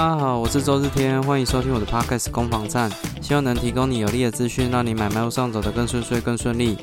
大家好，我是周日天，欢迎收听我的 Podcast 攻防战，希望能提供你有力的资讯，让你买卖路上走得更顺遂、更顺利。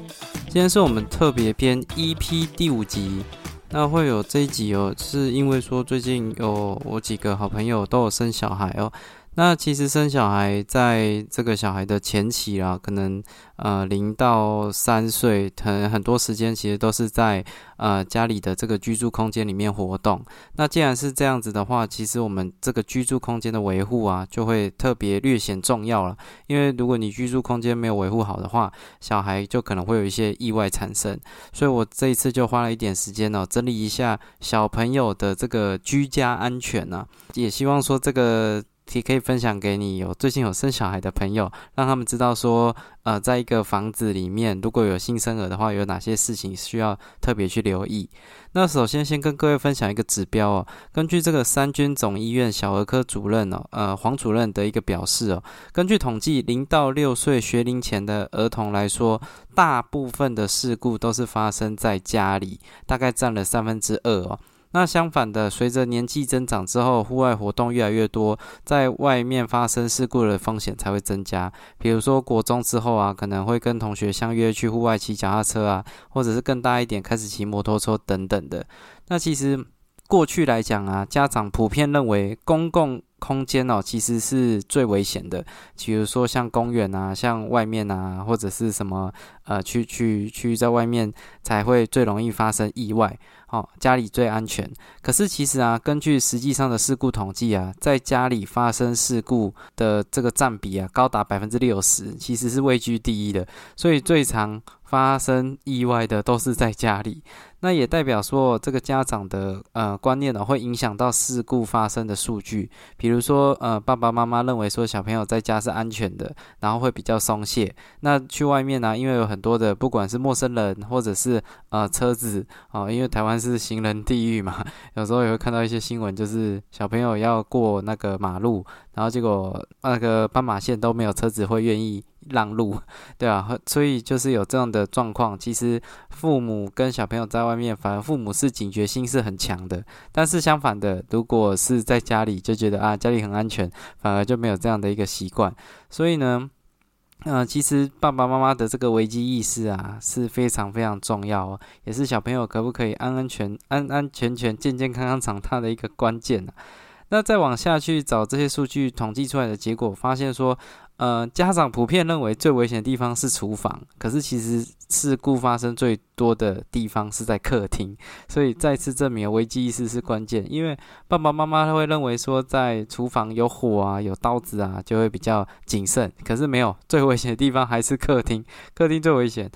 今天是我们特别篇 EP 第五集，那会有这一集哦，是因为说最近有我几个好朋友都有生小孩哦。那其实生小孩，在这个小孩的前期啊，可能呃零到三岁，很很多时间其实都是在呃家里的这个居住空间里面活动。那既然是这样子的话，其实我们这个居住空间的维护啊，就会特别略显重要了。因为如果你居住空间没有维护好的话，小孩就可能会有一些意外产生。所以我这一次就花了一点时间呢，整理一下小朋友的这个居家安全呢，也希望说这个。也可以分享给你有最近有生小孩的朋友，让他们知道说，呃，在一个房子里面，如果有新生儿的话，有哪些事情需要特别去留意。那首先先跟各位分享一个指标哦，根据这个三军总医院小儿科主任哦，呃，黄主任的一个表示哦，根据统计，零到六岁学龄前的儿童来说，大部分的事故都是发生在家里，大概占了三分之二哦。那相反的，随着年纪增长之后，户外活动越来越多，在外面发生事故的风险才会增加。比如说国中之后啊，可能会跟同学相约去户外骑脚踏车啊，或者是更大一点开始骑摩托车等等的。那其实过去来讲啊，家长普遍认为公共空间哦，其实是最危险的。比如说像公园啊，像外面啊，或者是什么呃，去去去在外面才会最容易发生意外。哦，家里最安全。可是其实啊，根据实际上的事故统计啊，在家里发生事故的这个占比啊，高达百分之六十，其实是位居第一的。所以最常发生意外的都是在家里。那也代表说，这个家长的呃观念呢，会影响到事故发生的数据。比如说，呃，爸爸妈妈认为说小朋友在家是安全的，然后会比较松懈。那去外面呢，因为有很多的不管是陌生人或者是呃车子啊，因为台湾是行人地狱嘛，有时候也会看到一些新闻，就是小朋友要过那个马路，然后结果那个斑马线都没有车子会愿意。让路，对啊，所以就是有这样的状况。其实父母跟小朋友在外面，反而父母是警觉心是很强的。但是相反的，如果是在家里，就觉得啊家里很安全，反而就没有这样的一个习惯。所以呢，呃，其实爸爸妈妈的这个危机意识啊是非常非常重要哦，也是小朋友可不可以安安全安安全全、健健康康长大的一个关键啊。那再往下去找这些数据统计出来的结果，发现说。呃，家长普遍认为最危险的地方是厨房，可是其实事故发生最多的地方是在客厅，所以再次证明危机意识是关键。因为爸爸妈妈会认为说在厨房有火啊、有刀子啊，就会比较谨慎，可是没有，最危险的地方还是客厅，客厅最危险。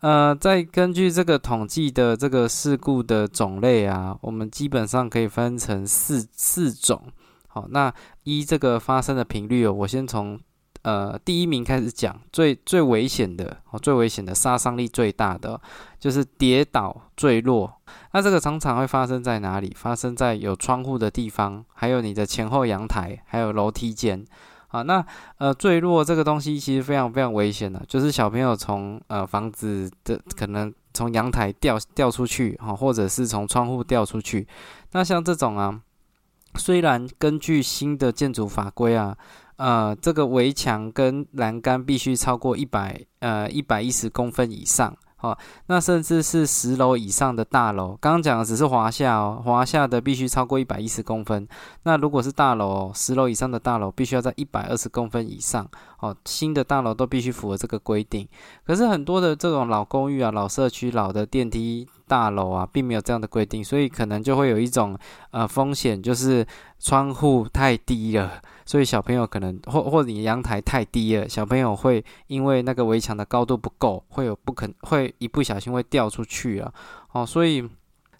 呃，再根据这个统计的这个事故的种类啊，我们基本上可以分成四四种。好，那一这个发生的频率哦，我先从。呃，第一名开始讲最最危险的哦，最危险的杀伤力最大的就是跌倒坠落。那这个常常会发生在哪里？发生在有窗户的地方，还有你的前后阳台，还有楼梯间。啊，那呃坠落这个东西其实非常非常危险的，就是小朋友从呃房子的可能从阳台掉掉出去，哈，或者是从窗户掉出去。那像这种啊，虽然根据新的建筑法规啊。呃，这个围墙跟栏杆必须超过一百呃一百一十公分以上，好，那甚至是十楼以上的大楼，刚刚讲的只是华夏哦，华夏的必须超过一百一十公分，那如果是大楼，十楼以上的大楼必须要在一百二十公分以上，哦，新的大楼都必须符合这个规定，可是很多的这种老公寓啊、老社区、老的电梯。大楼啊，并没有这样的规定，所以可能就会有一种呃风险，就是窗户太低了，所以小朋友可能或或你阳台太低了，小朋友会因为那个围墙的高度不够，会有不肯会一不小心会掉出去啊。哦，所以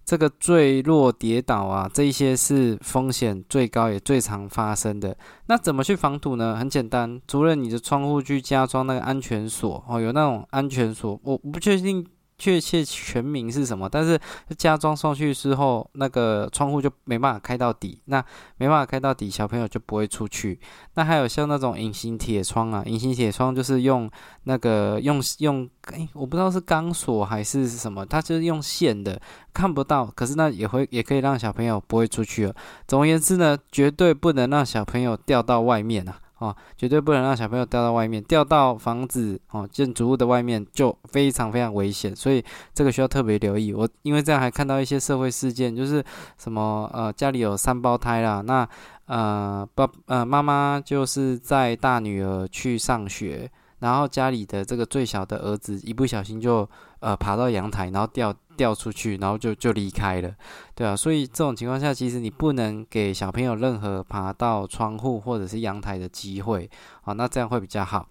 这个坠落跌倒啊，这一些是风险最高也最常发生的。那怎么去防堵呢？很简单，除了你的窗户去加装那个安全锁哦，有那种安全锁，我不确定。确切全名是什么，但是加装上去之后，那个窗户就没办法开到底，那没办法开到底，小朋友就不会出去。那还有像那种隐形铁窗啊，隐形铁窗就是用那个用用，哎，我不知道是钢索还是什么，它就是用线的，看不到，可是那也会也可以让小朋友不会出去了。总而言之呢，绝对不能让小朋友掉到外面啊。哦，绝对不能让小朋友掉到外面，掉到房子哦建筑物的外面就非常非常危险，所以这个需要特别留意。我因为这样还看到一些社会事件，就是什么呃家里有三胞胎啦，那呃爸呃妈妈就是在大女儿去上学。然后家里的这个最小的儿子一不小心就呃爬到阳台，然后掉掉出去，然后就就离开了，对啊，所以这种情况下，其实你不能给小朋友任何爬到窗户或者是阳台的机会啊，那这样会比较好。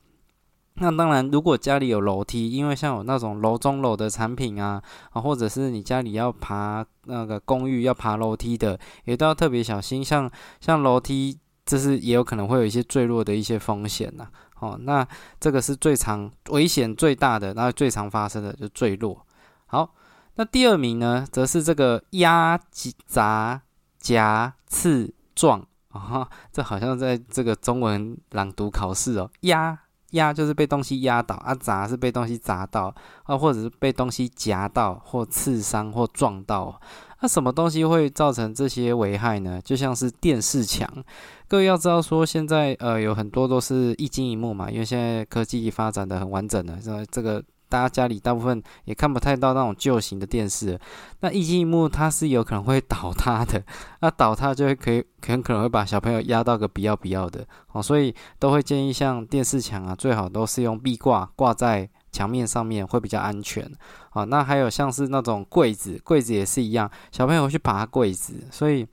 那当然，如果家里有楼梯，因为像有那种楼中楼的产品啊，啊，或者是你家里要爬那个公寓要爬楼梯的，也都要特别小心。像像楼梯，这是也有可能会有一些坠落的一些风险呐。哦，那这个是最常危险最大的，然后最常发生的就坠落。好，那第二名呢，则是这个压、砸、夹、刺、撞啊，这好像在这个中文朗读考试哦。压压就是被东西压倒，啊砸是被东西砸到，啊或者是被东西夹到或刺伤或撞到。那什么东西会造成这些危害呢？就像是电视墙，各位要知道说，现在呃有很多都是一晶一幕嘛，因为现在科技发展的很完整了，这这个大家家里大部分也看不太到那种旧型的电视。那一晶一幕它是有可能会倒塌的，那倒塌就会可以很可能会把小朋友压到个不要不要的哦，所以都会建议像电视墙啊，最好都是用壁挂挂在。墙面上面会比较安全，啊，那还有像是那种柜子，柜子也是一样，小朋友去爬柜子，所以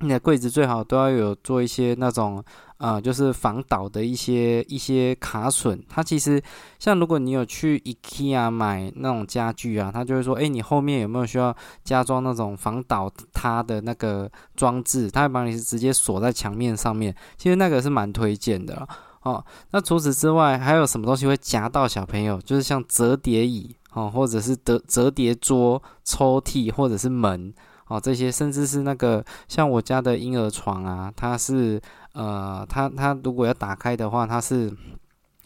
你的柜子最好都要有做一些那种，呃，就是防倒的一些一些卡榫。它其实像如果你有去 IKEA 买那种家具啊，他就会说，哎，你后面有没有需要加装那种防倒塌的那个装置？他会帮你是直接锁在墙面上面，其实那个是蛮推荐的。哦，那除此之外还有什么东西会夹到小朋友？就是像折叠椅哦，或者是折折叠桌、抽屉，或者是门哦，这些甚至是那个像我家的婴儿床啊，它是呃，它它如果要打开的话，它是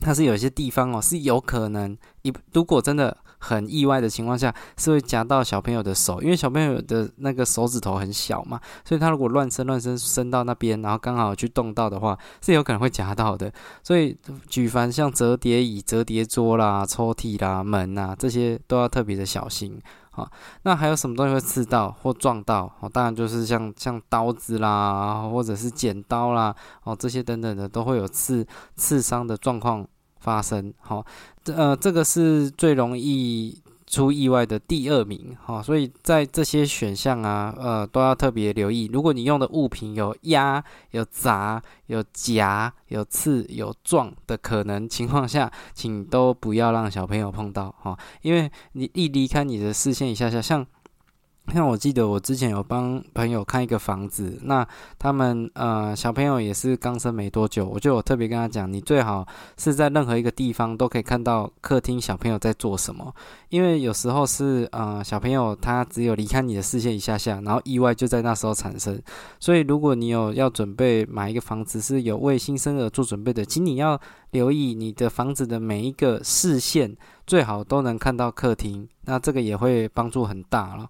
它是有些地方哦，是有可能你如果真的。很意外的情况下，是会夹到小朋友的手，因为小朋友的那个手指头很小嘛，所以他如果乱伸乱伸伸到那边，然后刚好去动到的话，是有可能会夹到的。所以举凡像折叠椅、折叠桌啦、抽屉啦、门啊这些，都要特别的小心。好，那还有什么东西会刺到或撞到？哦，当然就是像像刀子啦，或者是剪刀啦，哦这些等等的都会有刺刺伤的状况。发生好，这呃，这个是最容易出意外的第二名哈，所以在这些选项啊，呃，都要特别留意。如果你用的物品有压、有砸、有夹、有刺、有撞的可能情况下，请都不要让小朋友碰到哈，因为你一离开你的视线一下下，像。像我记得我之前有帮朋友看一个房子，那他们呃小朋友也是刚生没多久，我就有特别跟他讲，你最好是在任何一个地方都可以看到客厅小朋友在做什么，因为有时候是呃小朋友他只有离开你的视线一下下，然后意外就在那时候产生，所以如果你有要准备买一个房子是有为新生儿做准备的，请你要留意你的房子的每一个视线最好都能看到客厅，那这个也会帮助很大了。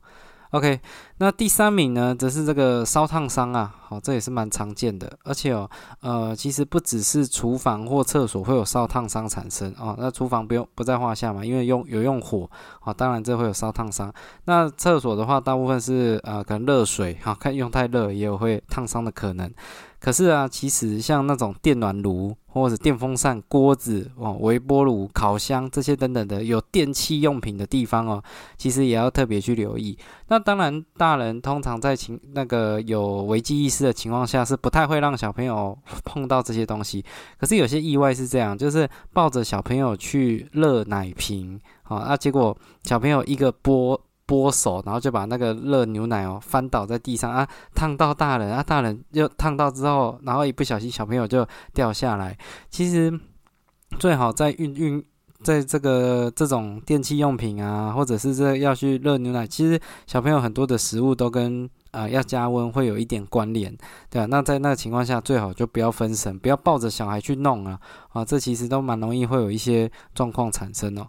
OK，那第三名呢，则是这个烧烫伤啊，好，这也是蛮常见的，而且哦，呃，其实不只是厨房或厕所会有烧烫伤产生哦，那厨房不用不在话下嘛，因为用有用火，好，当然这会有烧烫伤。那厕所的话，大部分是呃，可能热水，哈，看用太热也有会烫伤的可能。可是啊，其实像那种电暖炉或者电风扇、锅子哦、微波炉、烤箱这些等等的有电器用品的地方哦，其实也要特别去留意。那当然，大人通常在情那个有危机意识的情况下，是不太会让小朋友 碰到这些东西。可是有些意外是这样，就是抱着小朋友去热奶瓶，好，那结果小朋友一个波。拨手，然后就把那个热牛奶哦翻倒在地上啊，烫到大人啊，大人又烫到之后，然后一不小心小朋友就掉下来。其实最好在运运在这个这种电器用品啊，或者是这要去热牛奶，其实小朋友很多的食物都跟呃要加温会有一点关联，对啊，那在那个情况下，最好就不要分神，不要抱着小孩去弄啊，啊，这其实都蛮容易会有一些状况产生哦。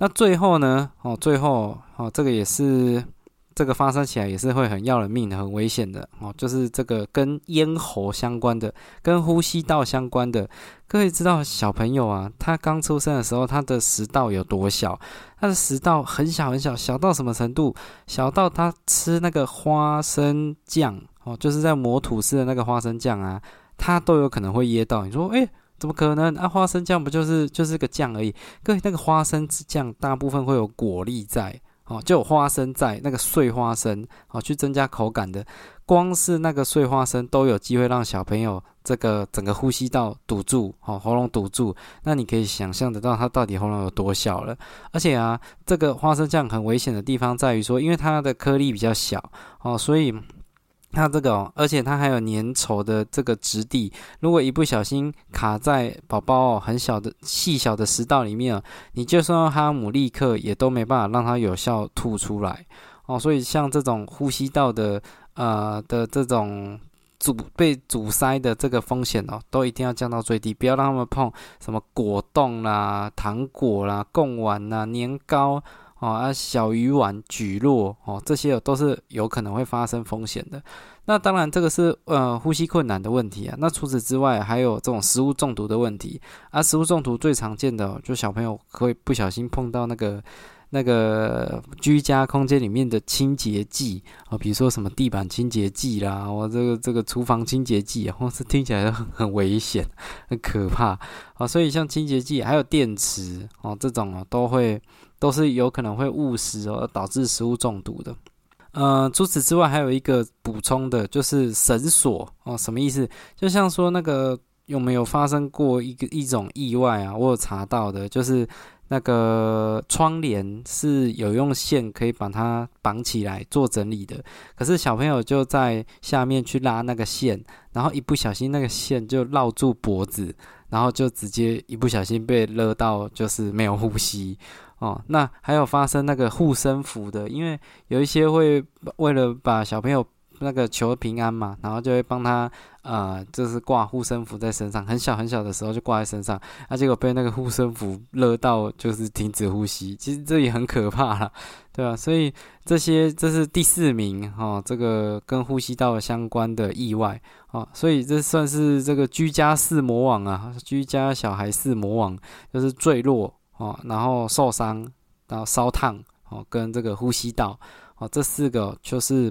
那最后呢，哦，最后哦，这个也是。这个发生起来也是会很要人命的，很危险的哦。就是这个跟咽喉相关的，跟呼吸道相关的。各位知道小朋友啊，他刚出生的时候，他的食道有多小？他的食道很小很小，小到什么程度？小到他吃那个花生酱哦，就是在磨吐司的那个花生酱啊，他都有可能会噎到。你说，诶，怎么可能？啊，花生酱不就是就是个酱而已？各位，那个花生酱大部分会有果粒在。哦，就有花生在那个碎花生，哦，去增加口感的。光是那个碎花生都有机会让小朋友这个整个呼吸道堵住，哦，喉咙堵住。那你可以想象得到它到底喉咙有多小了。而且啊，这个花生酱很危险的地方在于说，因为它的颗粒比较小，哦，所以。它这个哦，而且它还有粘稠的这个质地，如果一不小心卡在宝宝很小的细小的食道里面，你就算用哈姆立克也都没办法让它有效吐出来哦。所以像这种呼吸道的呃的这种阻被阻塞的这个风险哦，都一定要降到最低，不要让他们碰什么果冻啦、糖果啦、贡丸啦、年糕。哦啊，小鱼丸、举落哦，这些都是有可能会发生风险的。那当然，这个是呃呼吸困难的问题啊。那除此之外，还有这种食物中毒的问题啊。食物中毒最常见的，就小朋友会不小心碰到那个那个居家空间里面的清洁剂啊，比如说什么地板清洁剂啦，或这个这个厨房清洁剂啊，或是听起来很很危险、很可怕啊。所以像清洁剂还有电池哦，这种啊都会。都是有可能会误食哦，导致食物中毒的。呃，除此之外，还有一个补充的，就是绳索哦。什么意思？就像说那个有没有发生过一个一种意外啊？我有查到的，就是那个窗帘是有用线可以把它绑起来做整理的，可是小朋友就在下面去拉那个线，然后一不小心那个线就绕住脖子，然后就直接一不小心被勒到，就是没有呼吸。哦，那还有发生那个护身符的，因为有一些会为了把小朋友那个求平安嘛，然后就会帮他呃，就是挂护身符在身上，很小很小的时候就挂在身上，啊，结果被那个护身符勒到，就是停止呼吸，其实这也很可怕了，对吧？所以这些这是第四名哈，这个跟呼吸道相关的意外啊，所以这算是这个居家四魔王啊，居家小孩四魔王就是坠落。哦，然后受伤，然后烧烫，哦，跟这个呼吸道，哦，这四个就是，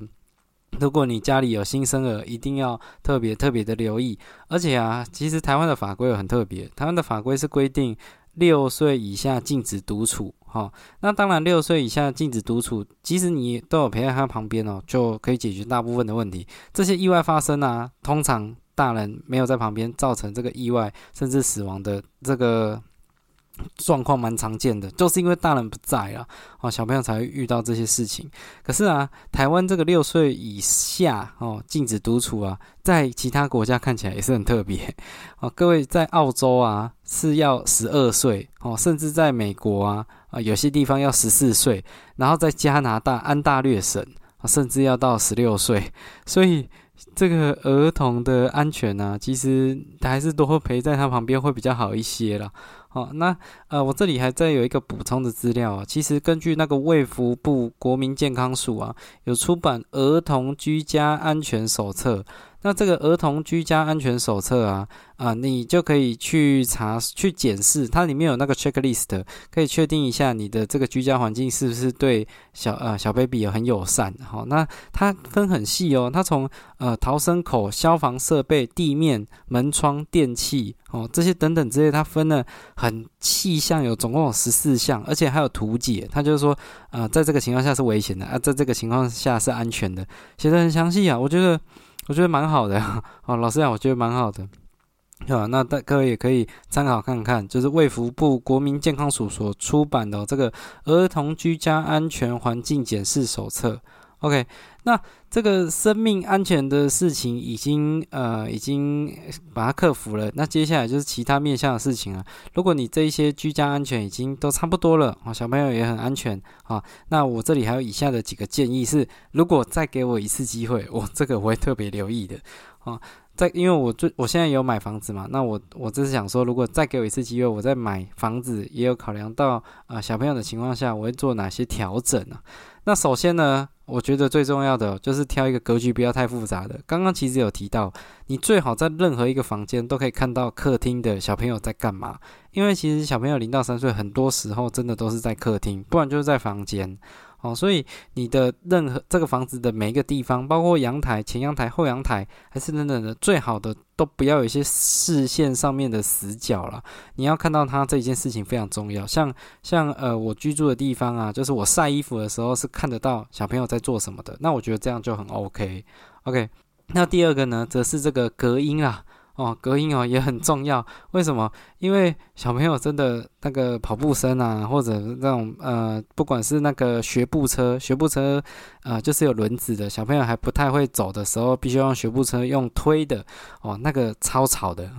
如果你家里有新生儿，一定要特别特别的留意。而且啊，其实台湾的法规很特别，台湾的法规是规定六岁以下禁止独处，哈。那当然，六岁以下禁止独处，即使你都有陪在他旁边哦，就可以解决大部分的问题。这些意外发生啊，通常大人没有在旁边，造成这个意外甚至死亡的这个。状况蛮常见的，就是因为大人不在啊，哦，小朋友才会遇到这些事情。可是啊，台湾这个六岁以下哦禁止独处啊，在其他国家看起来也是很特别 哦。各位在澳洲啊是要十二岁哦，甚至在美国啊啊有些地方要十四岁，然后在加拿大安大略省甚至要到十六岁，所以。这个儿童的安全呢，其实还是多陪在他旁边会比较好一些啦。好，那呃，我这里还在有一个补充的资料啊。其实根据那个卫福部国民健康署啊，有出版《儿童居家安全手册》。那这个儿童居家安全手册啊，啊，你就可以去查去检视，它里面有那个 checklist，可以确定一下你的这个居家环境是不是对小呃小 baby 很友善。好，那它分很细哦，它从呃逃生口、消防设备、地面、门窗、电器哦这些等等之类，它分了很细项，有总共有十四项，而且还有图解。他就是说，呃，在这个情况下是危险的啊，在这个情况下是安全的，写的很详细啊，我觉得。我觉得蛮好的，哦，老师讲，我觉得蛮好的，啊，那大各位也可以参考看看，就是卫福部国民健康署所出版的这个《儿童居家安全环境检视手册》，OK，那这个生命安全的事情已经呃已经把它克服了，那接下来就是其他面向的事情了。如果你这一些居家安全已经都差不多了啊，小朋友也很安全啊，那我这里还有以下的几个建议是，如果再给我一次机会，我这个我会特别留意的啊。在，因为我最我现在有买房子嘛，那我我只是想说，如果再给我一次机会，我在买房子也有考量到啊小朋友的情况下，我会做哪些调整呢？那首先呢，我觉得最重要的就是挑一个格局不要太复杂的。刚刚其实有提到，你最好在任何一个房间都可以看到客厅的小朋友在干嘛，因为其实小朋友零到三岁很多时候真的都是在客厅，不然就是在房间。哦，所以你的任何这个房子的每一个地方，包括阳台、前阳台、后阳台，还是等等的，最好的都不要有一些视线上面的死角了。你要看到它这一件事情非常重要。像像呃，我居住的地方啊，就是我晒衣服的时候是看得到小朋友在做什么的。那我觉得这样就很 OK。OK，那第二个呢，则是这个隔音啊。哦，隔音哦也很重要。为什么？因为小朋友真的那个跑步声啊，或者那种呃，不管是那个学步车，学步车啊，就是有轮子的，小朋友还不太会走的时候，必须用学步车用推的哦，那个超吵的，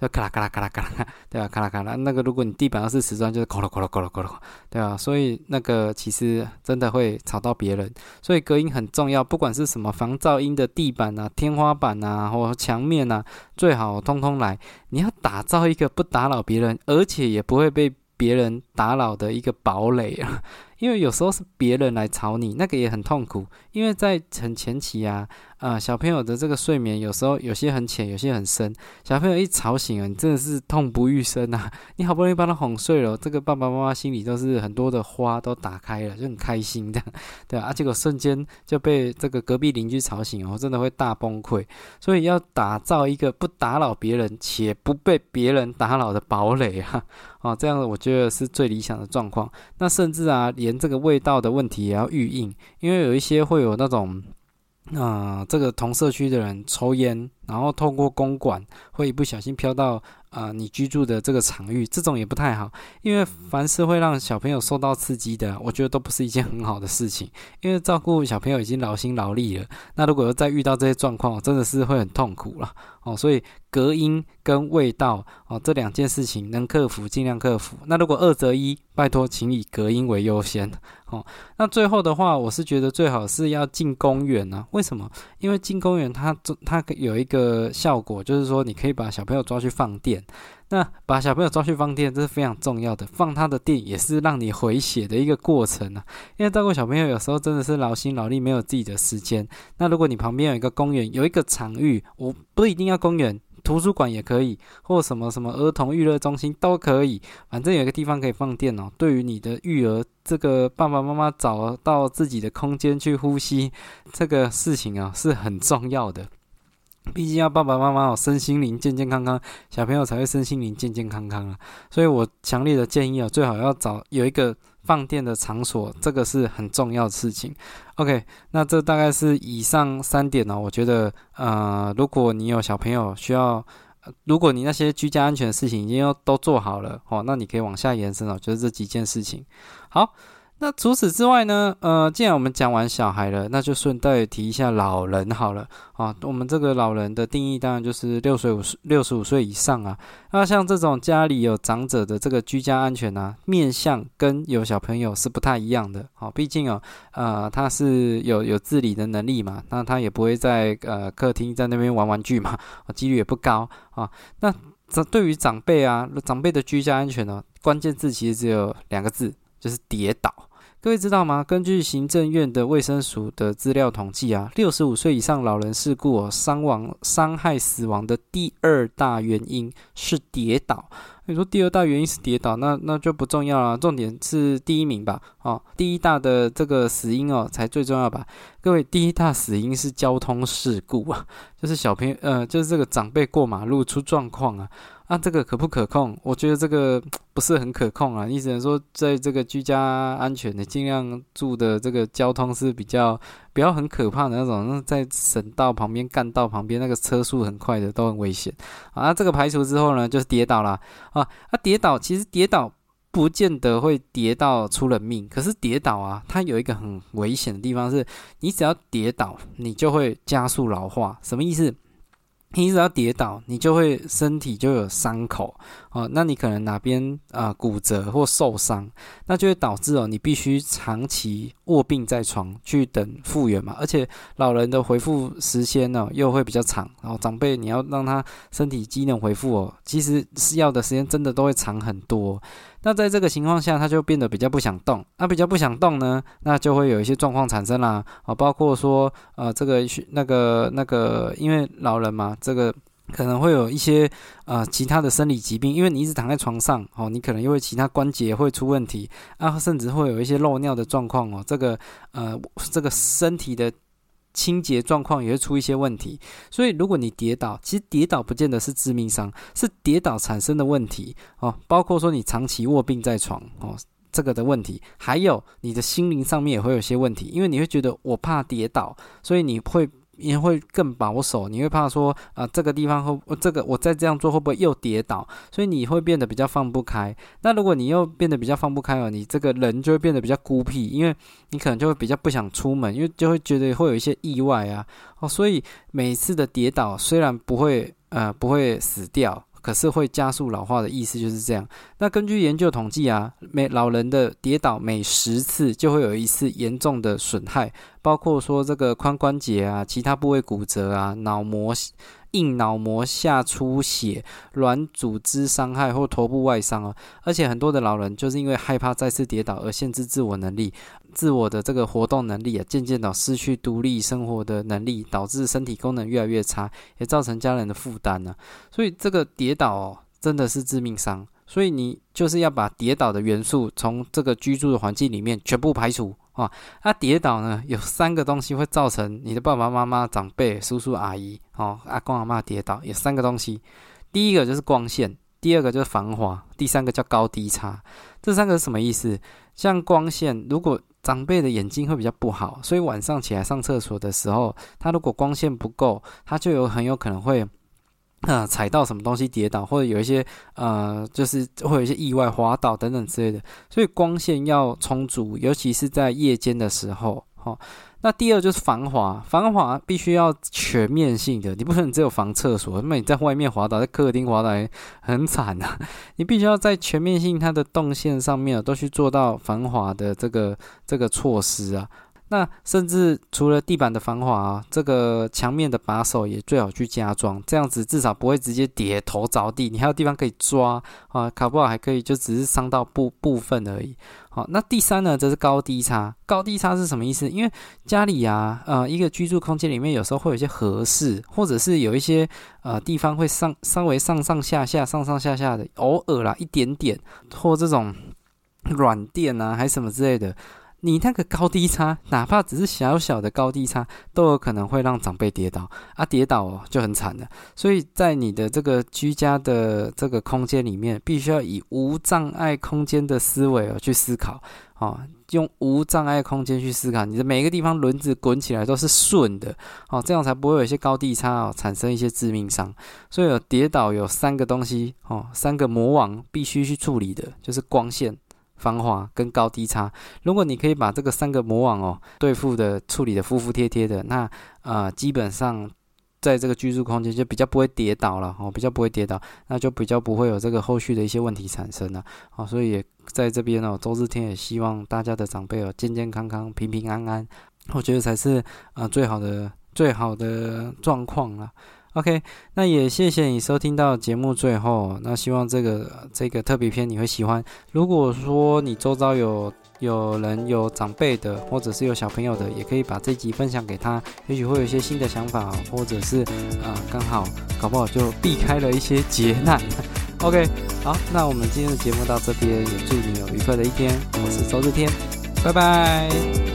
就咔啦咔啦咔啦咔啦，对吧？咔啦咔啦，那个如果你地板要是瓷砖，就是咕噜咕噜咕噜咕噜，对啊，所以那个其实真的会吵到别人，所以隔音很重要。不管是什么防噪音的地板啊、天花板啊或墙面啊，最好通通来。你要打造一个不打扰别人，而且也不不会被别人打扰的一个堡垒啊。因为有时候是别人来吵你，那个也很痛苦。因为在很前期啊，啊，小朋友的这个睡眠有时候有些很浅，有些很深。小朋友一吵醒了，你真的是痛不欲生啊！你好不容易把他哄睡了，这个爸爸妈妈心里都是很多的花都打开了，就很开心的，对啊。结果瞬间就被这个隔壁邻居吵醒哦，真的会大崩溃。所以要打造一个不打扰别人且不被别人打扰的堡垒啊！啊，这样我觉得是最理想的状况。那甚至啊。连这个味道的问题也要预应，因为有一些会有那种，啊，这个同社区的人抽烟，然后透过公馆会一不小心飘到。啊，你居住的这个场域，这种也不太好，因为凡是会让小朋友受到刺激的，我觉得都不是一件很好的事情。因为照顾小朋友已经劳心劳力了，那如果再遇到这些状况，真的是会很痛苦了哦。所以隔音跟味道哦这两件事情能克服尽量克服。那如果二择一，拜托请以隔音为优先哦。那最后的话，我是觉得最好是要进公园呢。为什么？因为进公园它它有一个效果，就是说你可以把小朋友抓去放电。那把小朋友抓去放电，这是非常重要的。放他的电也是让你回血的一个过程啊。因为照顾小朋友有时候真的是劳心劳力，没有自己的时间。那如果你旁边有一个公园，有一个场域，我不一定要公园，图书馆也可以，或什么什么儿童娱乐中心都可以。反正有一个地方可以放电哦。对于你的育儿，这个爸爸妈妈找到自己的空间去呼吸，这个事情啊是很重要的。毕竟要爸爸妈妈哦，身心灵健健康康，小朋友才会身心灵健健康康啊。所以我强烈的建议啊，最好要找有一个放电的场所，这个是很重要的事情。OK，那这大概是以上三点哦。我觉得呃，如果你有小朋友需要，如果你那些居家安全的事情已经要都做好了哦，那你可以往下延伸哦，就是这几件事情。好。那除此之外呢？呃，既然我们讲完小孩了，那就顺带提一下老人好了啊。我们这个老人的定义当然就是六岁五十六十五岁以上啊。那像这种家里有长者的这个居家安全啊，面向跟有小朋友是不太一样的。好，毕竟哦，呃，他是有有自理的能力嘛，那他也不会在呃客厅在那边玩玩具嘛，几率也不高啊。那这对于长辈啊，长辈的居家安全呢，关键字其实只有两个字。就是跌倒，各位知道吗？根据行政院的卫生署的资料统计啊，六十五岁以上老人事故哦，伤亡、伤害、死亡的第二大原因是跌倒。你说第二大原因是跌倒，那那就不重要了，重点是第一名吧？哦，第一大的这个死因哦才最重要吧？各位，第一大死因是交通事故啊，就是小朋友呃，就是这个长辈过马路出状况啊。啊，这个可不可控？我觉得这个不是很可控啊。你只能说，在这个居家安全的，尽量住的这个交通是比较不要很可怕的那种。那在省道旁边、干道旁边，那个车速很快的都很危险啊。这个排除之后呢，就是跌倒了啊。啊，跌倒其实跌倒。不见得会跌到出人命。可是跌倒啊，它有一个很危险的地方是，你只要跌倒，你就会加速老化。什么意思？你只要跌倒，你就会身体就有伤口哦。那你可能哪边啊骨折或受伤，那就会导致哦，你必须长期卧病在床去等复原嘛。而且老人的恢复时间呢又会比较长，然后长辈你要让他身体机能恢复哦，其实是要的时间真的都会长很多。那在这个情况下，他就变得比较不想动。那比较不想动呢，那就会有一些状况产生啦。啊，包括说，呃，这个那个那个，因为老人嘛，这个可能会有一些呃其他的生理疾病，因为你一直躺在床上，哦，你可能因为其他关节会出问题啊，甚至会有一些漏尿的状况哦。这个呃，这个身体的。清洁状况也会出一些问题，所以如果你跌倒，其实跌倒不见得是致命伤，是跌倒产生的问题哦。包括说你长期卧病在床哦，这个的问题，还有你的心灵上面也会有些问题，因为你会觉得我怕跌倒，所以你会。你会更保守，你会怕说啊，这个地方会这个我再这样做会不会又跌倒？所以你会变得比较放不开。那如果你又变得比较放不开哦，你这个人就会变得比较孤僻，因为你可能就会比较不想出门，因为就会觉得会有一些意外啊。哦，所以每次的跌倒虽然不会呃不会死掉。可是会加速老化的意思就是这样。那根据研究统计啊，每老人的跌倒每十次就会有一次严重的损害，包括说这个髋关节啊、其他部位骨折啊、脑膜。硬脑膜下出血、软组织伤害或头部外伤哦，而且很多的老人就是因为害怕再次跌倒而限制自我能力、自我的这个活动能力啊，渐渐的失去独立生活的能力，导致身体功能越来越差，也造成家人的负担呢。所以这个跌倒哦真的是致命伤，所以你就是要把跌倒的元素从这个居住的环境里面全部排除。啊，那跌倒呢，有三个东西会造成你的爸爸妈妈、长辈、叔叔阿姨、哦阿公阿妈跌倒，有三个东西。第一个就是光线，第二个就是防滑，第三个叫高低差。这三个是什么意思？像光线，如果长辈的眼睛会比较不好，所以晚上起来上厕所的时候，他如果光线不够，他就有很有可能会。啊，踩到什么东西跌倒，或者有一些呃，就是会有一些意外滑倒等等之类的，所以光线要充足，尤其是在夜间的时候。哈，那第二就是防滑，防滑必须要全面性的，你不可能只有防厕所，那么你在外面滑倒，在客厅滑倒很惨啊。你必须要在全面性它的动线上面都去做到防滑的这个这个措施啊。那甚至除了地板的防滑啊，这个墙面的把手也最好去加装，这样子至少不会直接跌头着地，你还有地方可以抓啊，考不好还可以就只是伤到部部分而已。好，那第三呢，则是高低差。高低差是什么意思？因为家里啊，呃，一个居住空间里面有时候会有一些合适，或者是有一些呃地方会上稍微上上下下、上上下下的，偶尔啦一点点，或这种软垫啊，还什么之类的。你那个高低差，哪怕只是小小的高低差，都有可能会让长辈跌倒啊！跌倒哦就很惨了。所以在你的这个居家的这个空间里面，必须要以无障碍空间的思维哦去思考哦，用无障碍空间去思考，你的每一个地方轮子滚起来都是顺的哦，这样才不会有一些高低差哦产生一些致命伤。所以有跌倒有三个东西哦，三个魔王必须去处理的，就是光线。防滑跟高低差，如果你可以把这个三个魔网哦对付的处理的服服帖帖的，那呃基本上在这个居住空间就比较不会跌倒了哦，比较不会跌倒，那就比较不会有这个后续的一些问题产生了哦。所以也在这边哦，周日天也希望大家的长辈哦健健康康、平平安安，我觉得才是啊最好的最好的状况了。OK，那也谢谢你收听到节目最后。那希望这个这个特别篇你会喜欢。如果说你周遭有有人有长辈的，或者是有小朋友的，也可以把这集分享给他，也许会有一些新的想法，或者是啊刚好搞不好就避开了一些 劫难。OK，好，那我们今天的节目到这边，也祝你有愉快的一天。我是周日天，拜拜。